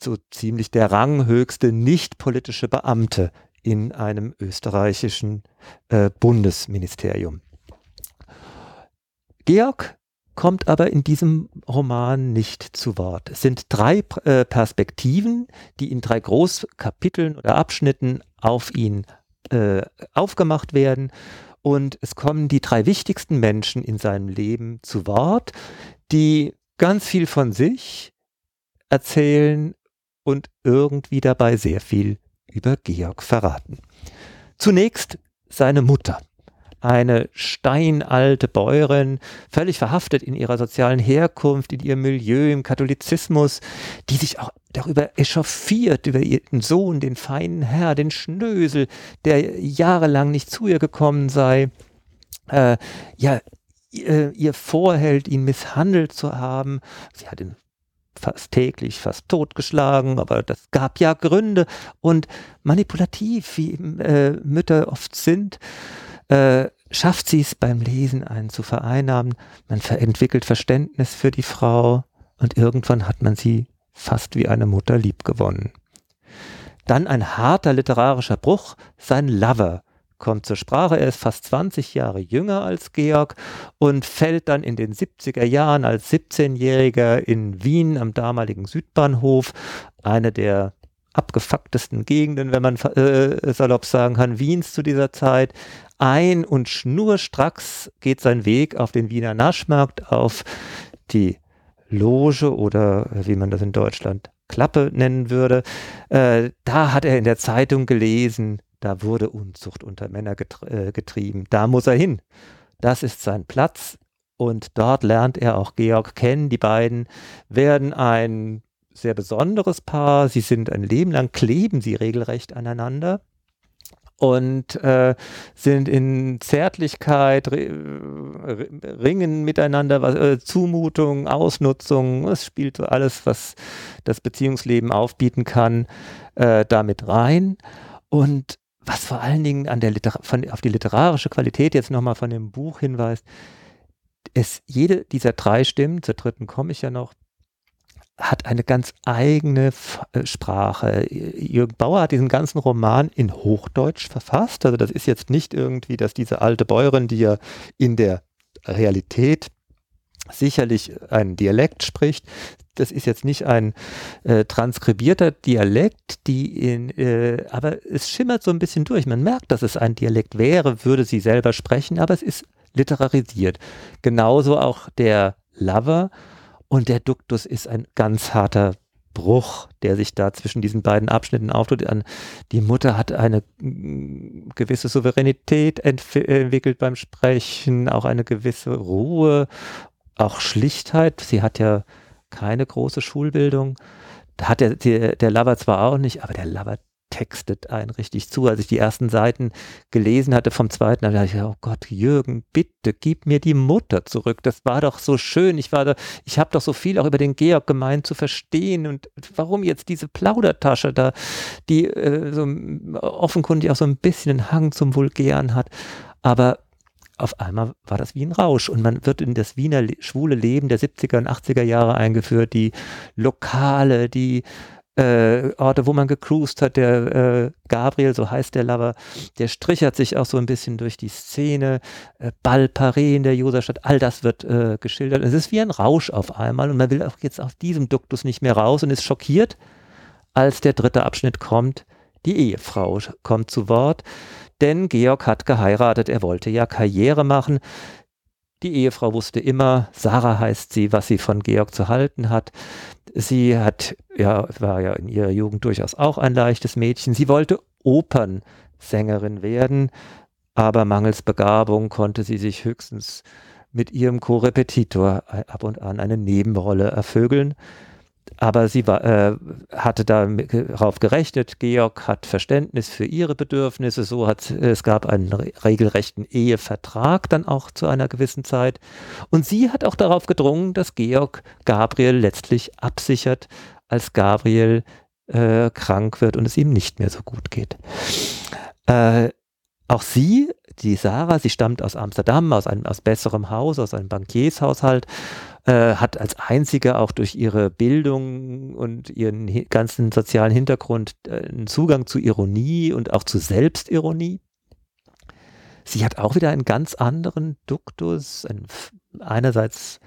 so ziemlich der ranghöchste nicht politische Beamte in einem österreichischen äh, Bundesministerium. Georg kommt aber in diesem Roman nicht zu Wort. Es sind drei äh, Perspektiven, die in drei Großkapiteln oder Abschnitten auf ihn äh, aufgemacht werden. Und es kommen die drei wichtigsten Menschen in seinem Leben zu Wort, die ganz viel von sich erzählen und irgendwie dabei sehr viel über Georg verraten. Zunächst seine Mutter eine steinalte Bäuerin, völlig verhaftet in ihrer sozialen Herkunft, in ihrem Milieu, im Katholizismus, die sich auch darüber echauffiert, über ihren Sohn, den feinen Herr, den Schnösel, der jahrelang nicht zu ihr gekommen sei. Äh, ja, ihr, vorhält, ihn misshandelt zu haben. Sie hat ihn fast täglich, fast totgeschlagen, aber das gab ja Gründe und manipulativ, wie äh, Mütter oft sind, äh, schafft sie es beim Lesen einen zu vereinnahmen. Man entwickelt Verständnis für die Frau und irgendwann hat man sie fast wie eine Mutter liebgewonnen. Dann ein harter literarischer Bruch, sein Lover kommt zur Sprache. Er ist fast 20 Jahre jünger als Georg und fällt dann in den 70er Jahren als 17-Jähriger in Wien am damaligen Südbahnhof, eine der abgefucktesten Gegenden, wenn man äh, salopp sagen kann, Wiens zu dieser Zeit, ein und schnurstracks geht sein Weg auf den Wiener Naschmarkt, auf die Loge oder wie man das in Deutschland Klappe nennen würde. Äh, da hat er in der Zeitung gelesen, da wurde Unzucht unter Männer äh, getrieben. Da muss er hin. Das ist sein Platz. Und dort lernt er auch Georg kennen. Die beiden werden ein sehr besonderes Paar. Sie sind ein Leben lang, kleben sie regelrecht aneinander und äh, sind in Zärtlichkeit, ringen miteinander, was, äh, Zumutung, Ausnutzung, es spielt so alles, was das Beziehungsleben aufbieten kann, äh, damit rein. Und was vor allen Dingen an der von, auf die literarische Qualität jetzt nochmal von dem Buch hinweist, es jede dieser drei Stimmen, zur dritten komme ich ja noch, hat eine ganz eigene äh, Sprache. Jürgen Bauer hat diesen ganzen Roman in Hochdeutsch verfasst. Also das ist jetzt nicht irgendwie, dass diese alte Bäuerin, die ja in der Realität sicherlich einen Dialekt spricht. Das ist jetzt nicht ein äh, transkribierter Dialekt, die in, äh, aber es schimmert so ein bisschen durch. Man merkt, dass es ein Dialekt wäre, würde sie selber sprechen, aber es ist literarisiert. Genauso auch der Lover und der Duktus ist ein ganz harter Bruch, der sich da zwischen diesen beiden Abschnitten auftut. Die Mutter hat eine mm, gewisse Souveränität entwickelt beim Sprechen, auch eine gewisse Ruhe, auch Schlichtheit. Sie hat ja keine große Schulbildung. Hat der, der, der Lover zwar auch nicht, aber der Lover textet einen richtig zu. Als ich die ersten Seiten gelesen hatte vom zweiten, da dachte ich, oh Gott, Jürgen, bitte gib mir die Mutter zurück. Das war doch so schön. Ich ich habe doch so viel auch über den Georg gemeint zu verstehen. Und warum jetzt diese Plaudertasche da, die äh, so offenkundig auch so ein bisschen einen Hang zum Vulgären hat. Aber auf einmal war das wie ein Rausch und man wird in das Wiener schwule Leben der 70er und 80er Jahre eingeführt, die Lokale, die äh, Orte, wo man gecruised hat. Der äh, Gabriel, so heißt der Lover, der strichert sich auch so ein bisschen durch die Szene. Äh, Ballparé in der Joserstadt, all das wird äh, geschildert. Es ist wie ein Rausch auf einmal und man will auch jetzt aus diesem Duktus nicht mehr raus und ist schockiert, als der dritte Abschnitt kommt. Die Ehefrau kommt zu Wort, denn Georg hat geheiratet, er wollte ja Karriere machen. Die Ehefrau wusste immer, Sarah heißt sie, was sie von Georg zu halten hat. Sie hat, ja, war ja in ihrer Jugend durchaus auch ein leichtes Mädchen. Sie wollte Opernsängerin werden, aber mangels Begabung konnte sie sich höchstens mit ihrem Co-Repetitor ab und an eine Nebenrolle ervögeln aber sie war, äh, hatte darauf gerechnet, Georg hat Verständnis für ihre Bedürfnisse, so hat es gab einen regelrechten Ehevertrag dann auch zu einer gewissen Zeit. Und sie hat auch darauf gedrungen, dass Georg Gabriel letztlich absichert, als Gabriel äh, krank wird und es ihm nicht mehr so gut geht. Äh, auch sie, die Sarah, sie stammt aus Amsterdam, aus einem aus besserem Haus, aus einem Bankiershaushalt äh, hat als einzige auch durch ihre Bildung und ihren ganzen sozialen Hintergrund äh, einen Zugang zu Ironie und auch zu Selbstironie. Sie hat auch wieder einen ganz anderen Duktus, ein, einerseits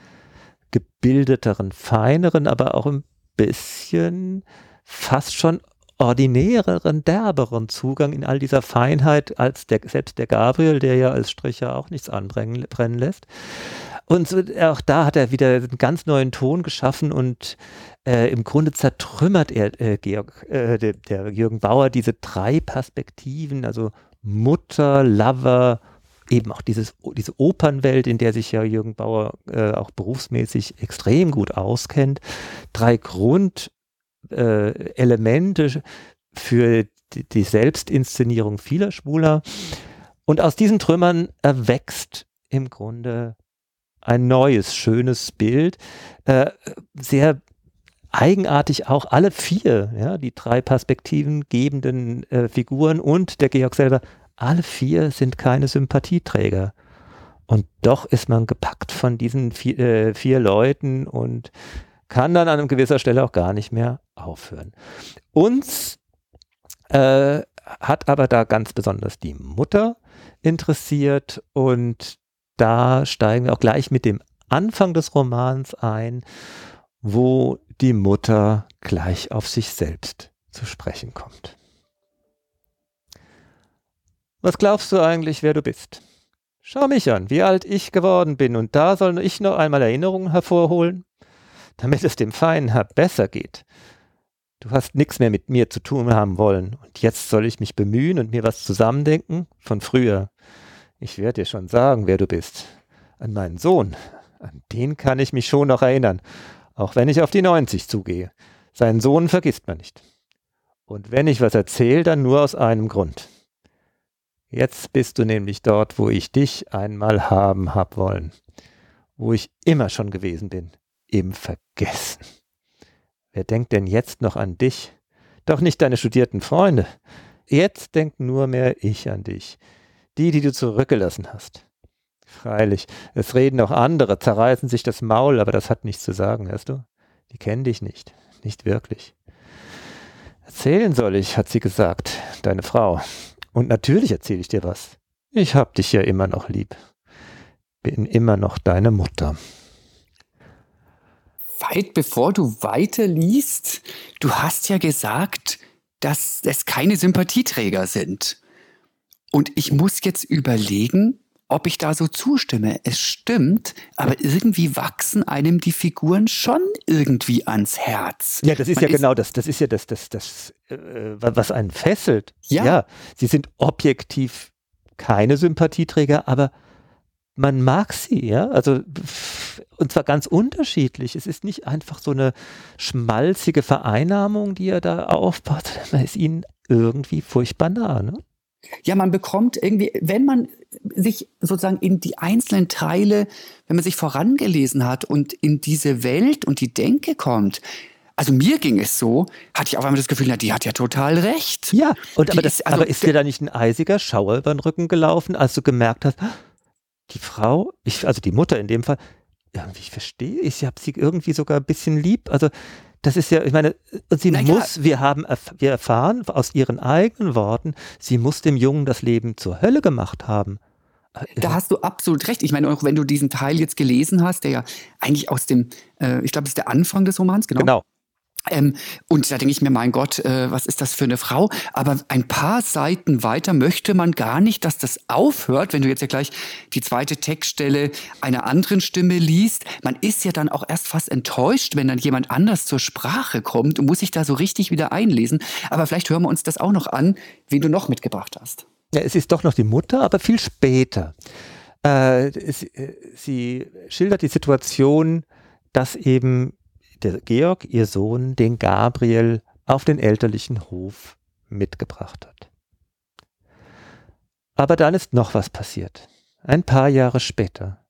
gebildeteren, feineren, aber auch ein bisschen fast schon ordinäreren, derberen Zugang in all dieser Feinheit als der, selbst der Gabriel, der ja als Stricher auch nichts anbrennen lässt. Und so, auch da hat er wieder einen ganz neuen Ton geschaffen und äh, im Grunde zertrümmert er, äh, Georg, äh, der, der, Jürgen Bauer, diese drei Perspektiven, also Mutter, Lover, eben auch dieses, diese Opernwelt, in der sich ja Jürgen Bauer äh, auch berufsmäßig extrem gut auskennt. Drei Grund, äh, Elemente für die, Selbstinszenierung vieler Schwuler. Und aus diesen Trümmern erwächst im Grunde ein neues, schönes Bild. Äh, sehr eigenartig auch alle vier, ja, die drei Perspektiven gebenden äh, Figuren und der Georg selber, alle vier sind keine Sympathieträger. Und doch ist man gepackt von diesen vier, äh, vier Leuten und kann dann an einer gewisser Stelle auch gar nicht mehr aufhören. Uns äh, hat aber da ganz besonders die Mutter interessiert und da steigen wir auch gleich mit dem Anfang des Romans ein, wo die Mutter gleich auf sich selbst zu sprechen kommt. Was glaubst du eigentlich, wer du bist? Schau mich an, wie alt ich geworden bin, und da soll ich noch einmal Erinnerungen hervorholen damit es dem feinen Herr besser geht. Du hast nichts mehr mit mir zu tun haben wollen, und jetzt soll ich mich bemühen und mir was zusammendenken von früher. Ich werde dir schon sagen, wer du bist. An meinen Sohn, an den kann ich mich schon noch erinnern, auch wenn ich auf die 90 zugehe. Seinen Sohn vergisst man nicht. Und wenn ich was erzähle, dann nur aus einem Grund. Jetzt bist du nämlich dort, wo ich dich einmal haben hab wollen, wo ich immer schon gewesen bin im Vergessen. Wer denkt denn jetzt noch an dich? Doch nicht deine studierten Freunde. Jetzt denkt nur mehr ich an dich, die, die du zurückgelassen hast. Freilich, es reden auch andere, zerreißen sich das Maul, aber das hat nichts zu sagen, hörst du? Die kennen dich nicht, nicht wirklich. Erzählen soll ich, hat sie gesagt, deine Frau. Und natürlich erzähle ich dir was. Ich hab dich ja immer noch lieb. Bin immer noch deine Mutter weit bevor du weiterliest, du hast ja gesagt, dass es keine Sympathieträger sind. Und ich muss jetzt überlegen, ob ich da so zustimme. Es stimmt, aber irgendwie wachsen einem die Figuren schon irgendwie ans Herz. Ja, das ist Man ja ist genau das. Das ist ja das, das, das, äh, was einen fesselt. Ja. ja, sie sind objektiv keine Sympathieträger, aber man mag sie, ja, also und zwar ganz unterschiedlich. Es ist nicht einfach so eine schmalzige Vereinnahmung, die er da aufbaut, man ist ihnen irgendwie furchtbar nah, ne? Ja, man bekommt irgendwie, wenn man sich sozusagen in die einzelnen Teile, wenn man sich vorangelesen hat und in diese Welt und die Denke kommt, also mir ging es so, hatte ich auf einmal das Gefühl, na, die hat ja total recht. Ja, und aber, das, ist, also, aber ist dir da nicht ein eisiger Schauer über den Rücken gelaufen, als du gemerkt hast, die Frau, ich, also die Mutter in dem Fall, irgendwie, ich verstehe, ich habe sie irgendwie sogar ein bisschen lieb. Also das ist ja, ich meine, sie naja. muss, wir haben, wir erfahren aus ihren eigenen Worten, sie muss dem Jungen das Leben zur Hölle gemacht haben. Da hast du absolut recht. Ich meine, auch wenn du diesen Teil jetzt gelesen hast, der ja eigentlich aus dem, äh, ich glaube, das ist der Anfang des Romans, genau. Genau. Ähm, und da denke ich mir, mein Gott, äh, was ist das für eine Frau? Aber ein paar Seiten weiter möchte man gar nicht, dass das aufhört, wenn du jetzt ja gleich die zweite Textstelle einer anderen Stimme liest. Man ist ja dann auch erst fast enttäuscht, wenn dann jemand anders zur Sprache kommt und muss sich da so richtig wieder einlesen. Aber vielleicht hören wir uns das auch noch an, wen du noch mitgebracht hast. Ja, es ist doch noch die Mutter, aber viel später. Äh, es, äh, sie schildert die Situation, dass eben der Georg, ihr Sohn, den Gabriel auf den elterlichen Hof mitgebracht hat. Aber dann ist noch was passiert. Ein paar Jahre später.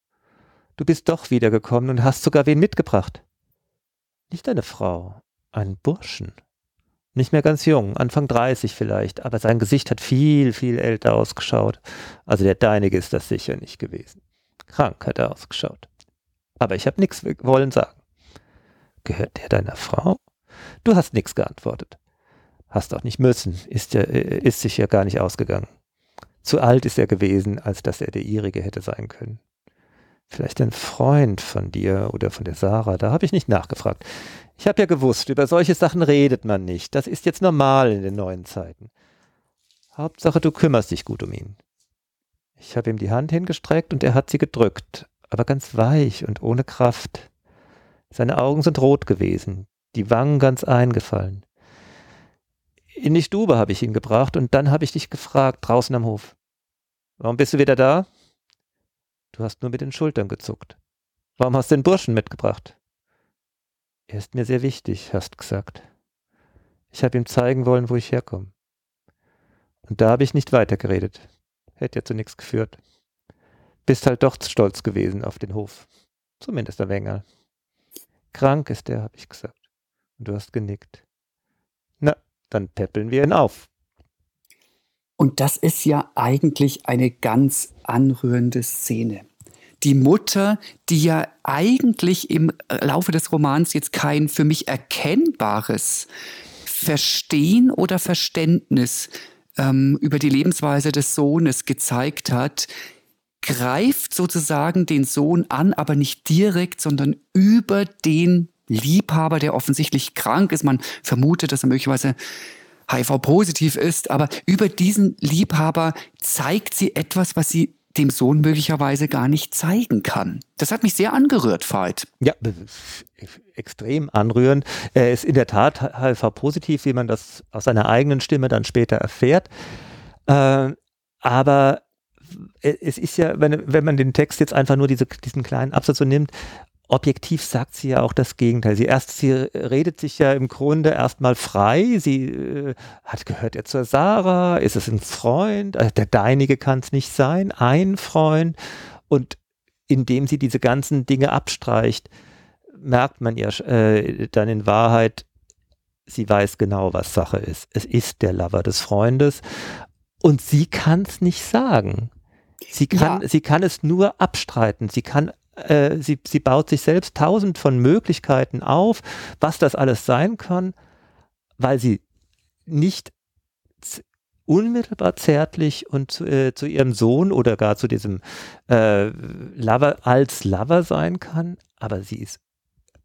Du bist doch wiedergekommen und hast sogar wen mitgebracht. Nicht eine Frau, einen Burschen. Nicht mehr ganz jung, Anfang 30 vielleicht, aber sein Gesicht hat viel, viel älter ausgeschaut. Also der deinige ist das sicher nicht gewesen. Krank hat er ausgeschaut. Aber ich habe nichts wollen sagen. Gehört der deiner Frau? Du hast nichts geantwortet. Hast auch nicht müssen, ist, ja, äh, ist sich ja gar nicht ausgegangen. Zu alt ist er gewesen, als dass er der ihrige hätte sein können. Vielleicht ein Freund von dir oder von der Sarah, da habe ich nicht nachgefragt. Ich habe ja gewusst, über solche Sachen redet man nicht. Das ist jetzt normal in den neuen Zeiten. Hauptsache, du kümmerst dich gut um ihn. Ich habe ihm die Hand hingestreckt und er hat sie gedrückt, aber ganz weich und ohne Kraft. Seine Augen sind rot gewesen, die Wangen ganz eingefallen. In die Stube habe ich ihn gebracht und dann habe ich dich gefragt, draußen am Hof. Warum bist du wieder da? Du hast nur mit den Schultern gezuckt. Warum hast du den Burschen mitgebracht? Er ist mir sehr wichtig, hast gesagt. Ich habe ihm zeigen wollen, wo ich herkomme. Und da habe ich nicht weitergeredet. Hätte ja zu nichts geführt. Bist halt doch stolz gewesen auf den Hof. Zumindest der Wenger. Krank ist er, habe ich gesagt. Und du hast genickt. Na, dann peppeln wir ihn auf. Und das ist ja eigentlich eine ganz anrührende Szene. Die Mutter, die ja eigentlich im Laufe des Romans jetzt kein für mich erkennbares Verstehen oder Verständnis ähm, über die Lebensweise des Sohnes gezeigt hat, greift sozusagen den Sohn an, aber nicht direkt, sondern über den Liebhaber, der offensichtlich krank ist. Man vermutet, dass er möglicherweise HIV-positiv ist, aber über diesen Liebhaber zeigt sie etwas, was sie dem Sohn möglicherweise gar nicht zeigen kann. Das hat mich sehr angerührt, Veit. Ja, extrem anrührend. Er ist in der Tat HIV-positiv, wie man das aus seiner eigenen Stimme dann später erfährt. Äh, aber es ist ja, wenn, wenn man den Text jetzt einfach nur diese, diesen kleinen Absatz so nimmt, objektiv sagt sie ja auch das Gegenteil. Sie erst, sie redet sich ja im Grunde erstmal frei. Sie äh, hat gehört ja zur Sarah, ist es ein Freund? Äh, der deinige kann es nicht sein, ein Freund. Und indem sie diese ganzen Dinge abstreicht, merkt man ja äh, dann in Wahrheit, sie weiß genau, was Sache ist. Es ist der Lover des Freundes und sie kann es nicht sagen. Sie kann, ja. sie kann es nur abstreiten. Sie kann äh, sie, sie baut sich selbst tausend von Möglichkeiten auf, was das alles sein kann, weil sie nicht unmittelbar zärtlich und zu, äh, zu, ihrem Sohn oder gar zu diesem äh, Lover als Lover sein kann, aber sie ist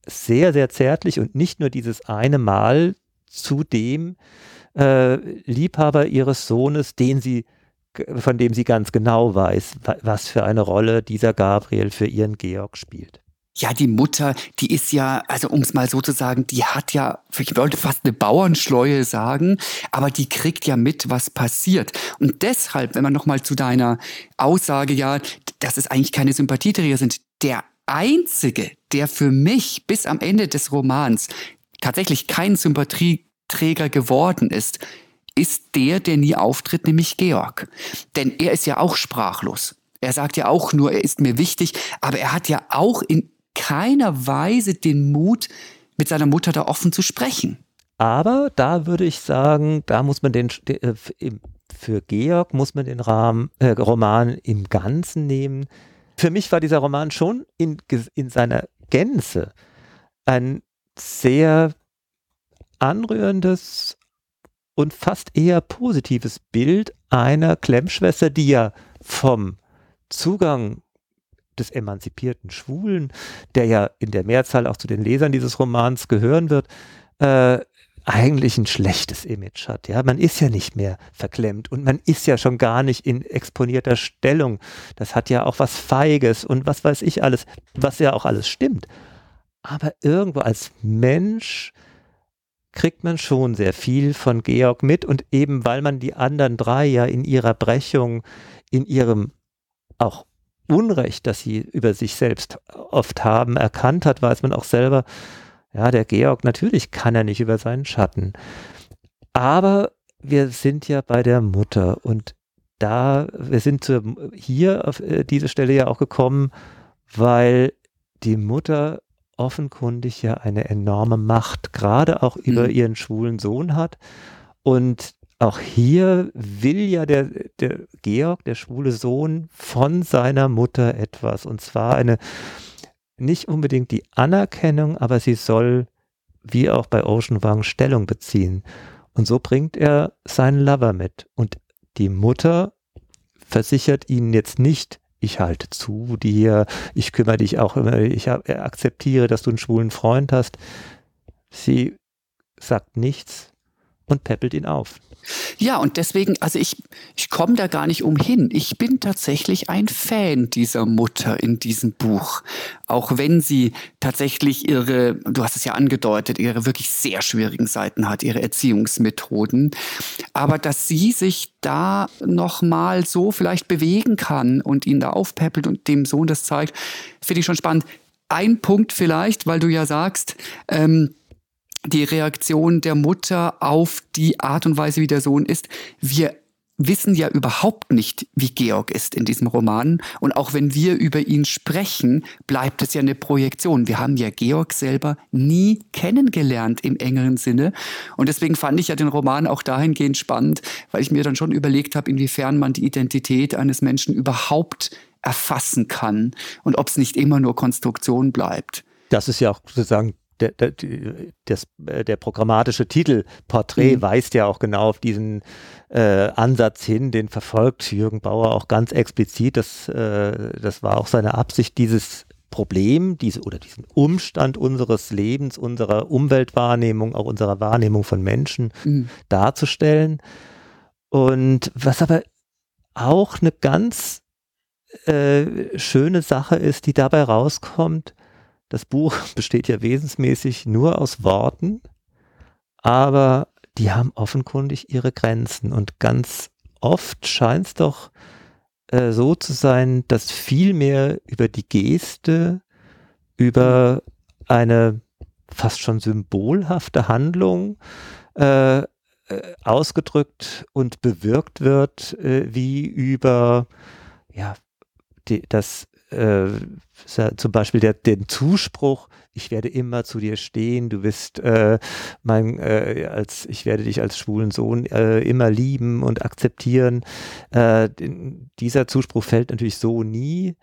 sehr, sehr zärtlich und nicht nur dieses eine Mal zu dem äh, Liebhaber ihres Sohnes, den sie von dem sie ganz genau weiß, was für eine Rolle dieser Gabriel für ihren Georg spielt. Ja, die Mutter, die ist ja, also um es mal so zu sagen, die hat ja, ich wollte fast eine Bauernschleue sagen, aber die kriegt ja mit, was passiert. Und deshalb, wenn man nochmal zu deiner Aussage, ja, dass es eigentlich keine Sympathieträger sind, der einzige, der für mich bis am Ende des Romans tatsächlich kein Sympathieträger geworden ist, ist der, der nie auftritt, nämlich Georg. Denn er ist ja auch sprachlos. Er sagt ja auch nur, er ist mir wichtig, aber er hat ja auch in keiner Weise den Mut, mit seiner Mutter da offen zu sprechen. Aber da würde ich sagen, da muss man den, äh, für Georg muss man den Rahmen, äh, Roman im Ganzen nehmen. Für mich war dieser Roman schon in, in seiner Gänze ein sehr anrührendes, und fast eher positives Bild einer Klemmschwester, die ja vom Zugang des emanzipierten Schwulen, der ja in der Mehrzahl auch zu den Lesern dieses Romans gehören wird, äh, eigentlich ein schlechtes Image hat. Ja, man ist ja nicht mehr verklemmt und man ist ja schon gar nicht in exponierter Stellung. Das hat ja auch was Feiges und was weiß ich alles, was ja auch alles stimmt. Aber irgendwo als Mensch kriegt man schon sehr viel von Georg mit und eben weil man die anderen drei ja in ihrer Brechung, in ihrem auch Unrecht, das sie über sich selbst oft haben, erkannt hat, weiß man auch selber, ja, der Georg, natürlich kann er nicht über seinen Schatten. Aber wir sind ja bei der Mutter und da, wir sind hier auf äh, diese Stelle ja auch gekommen, weil die Mutter offenkundig ja eine enorme Macht, gerade auch über mhm. ihren schwulen Sohn hat. Und auch hier will ja der, der Georg, der schwule Sohn, von seiner Mutter etwas. Und zwar eine, nicht unbedingt die Anerkennung, aber sie soll, wie auch bei Ocean Wang, Stellung beziehen. Und so bringt er seinen Lover mit. Und die Mutter versichert ihnen jetzt nicht ich halte zu dir, ich kümmere dich auch, ich akzeptiere, dass du einen schwulen Freund hast. Sie sagt nichts und peppelt ihn auf. Ja, und deswegen, also ich, ich komme da gar nicht umhin. Ich bin tatsächlich ein Fan dieser Mutter in diesem Buch. Auch wenn sie tatsächlich ihre, du hast es ja angedeutet, ihre wirklich sehr schwierigen Seiten hat, ihre Erziehungsmethoden. Aber dass sie sich da nochmal so vielleicht bewegen kann und ihn da aufpäppelt und dem Sohn das zeigt, finde ich schon spannend. Ein Punkt vielleicht, weil du ja sagst, ähm, die Reaktion der Mutter auf die Art und Weise, wie der Sohn ist. Wir wissen ja überhaupt nicht, wie Georg ist in diesem Roman. Und auch wenn wir über ihn sprechen, bleibt es ja eine Projektion. Wir haben ja Georg selber nie kennengelernt im engeren Sinne. Und deswegen fand ich ja den Roman auch dahingehend spannend, weil ich mir dann schon überlegt habe, inwiefern man die Identität eines Menschen überhaupt erfassen kann und ob es nicht immer nur Konstruktion bleibt. Das ist ja auch sozusagen der, der, das, äh, der programmatische Titel Porträt mhm. weist ja auch genau auf diesen äh, Ansatz hin, den verfolgt Jürgen Bauer auch ganz explizit. Das, äh, das war auch seine Absicht, dieses Problem, diese oder diesen Umstand unseres Lebens, unserer Umweltwahrnehmung, auch unserer Wahrnehmung von Menschen mhm. darzustellen. Und was aber auch eine ganz äh, schöne Sache ist, die dabei rauskommt, das Buch (laughs) besteht ja wesensmäßig nur aus Worten, aber die haben offenkundig ihre Grenzen. Und ganz oft scheint es doch äh, so zu sein, dass viel mehr über die Geste, über eine fast schon symbolhafte Handlung äh, äh ausgedrückt und bewirkt wird, äh, wie über ja, die, das äh, zum Beispiel der, den Zuspruch, ich werde immer zu dir stehen, du bist äh, mein, äh, als, ich werde dich als schwulen Sohn äh, immer lieben und akzeptieren. Äh, dieser Zuspruch fällt natürlich so nie,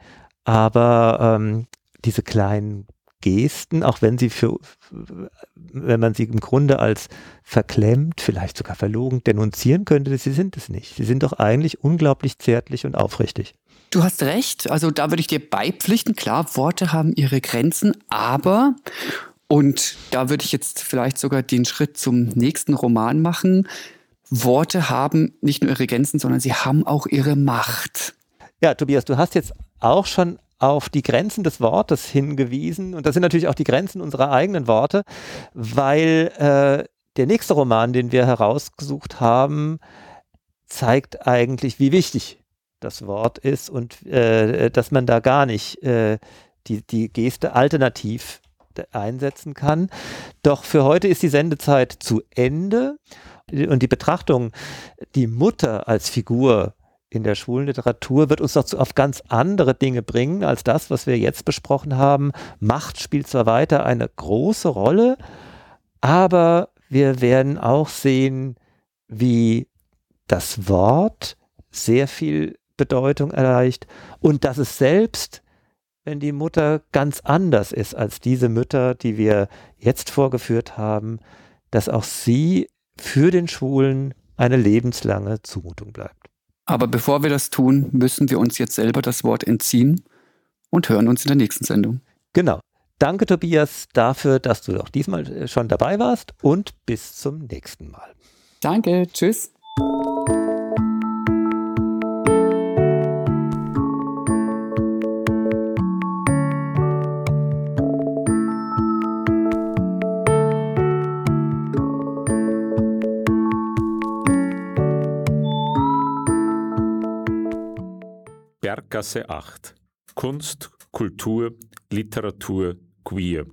aber ähm, diese kleinen Gesten, auch wenn sie für, wenn man sie im Grunde als verklemmt, vielleicht sogar verlogen denunzieren könnte, sie sind es nicht. Sie sind doch eigentlich unglaublich zärtlich und aufrichtig. Du hast recht, also da würde ich dir beipflichten. Klar, Worte haben ihre Grenzen, aber, und da würde ich jetzt vielleicht sogar den Schritt zum nächsten Roman machen, Worte haben nicht nur ihre Grenzen, sondern sie haben auch ihre Macht. Ja, Tobias, du hast jetzt auch schon auf die Grenzen des Wortes hingewiesen. Und das sind natürlich auch die Grenzen unserer eigenen Worte, weil äh, der nächste Roman, den wir herausgesucht haben, zeigt eigentlich, wie wichtig das Wort ist und äh, dass man da gar nicht äh, die, die Geste alternativ einsetzen kann. Doch für heute ist die Sendezeit zu Ende und die Betrachtung, die Mutter als Figur in der schwulen Literatur wird uns doch auf ganz andere Dinge bringen als das, was wir jetzt besprochen haben. Macht spielt zwar weiter eine große Rolle, aber wir werden auch sehen, wie das Wort sehr viel Bedeutung erreicht und dass es selbst, wenn die Mutter ganz anders ist als diese Mütter, die wir jetzt vorgeführt haben, dass auch sie für den Schwulen eine lebenslange Zumutung bleibt. Aber bevor wir das tun, müssen wir uns jetzt selber das Wort entziehen und hören uns in der nächsten Sendung. Genau. Danke, Tobias, dafür, dass du auch diesmal äh, schon dabei warst und bis zum nächsten Mal. Danke, tschüss. Berggasse 8. Kunst, Kultur, Literatur, Queer.